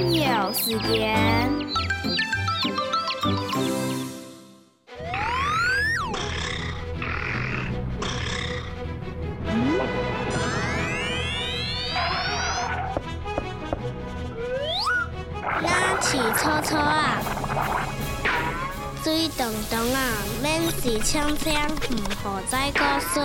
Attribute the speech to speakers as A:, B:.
A: 有时间。咱饲草草啊，水长长啊，免是清清，唔好再过水。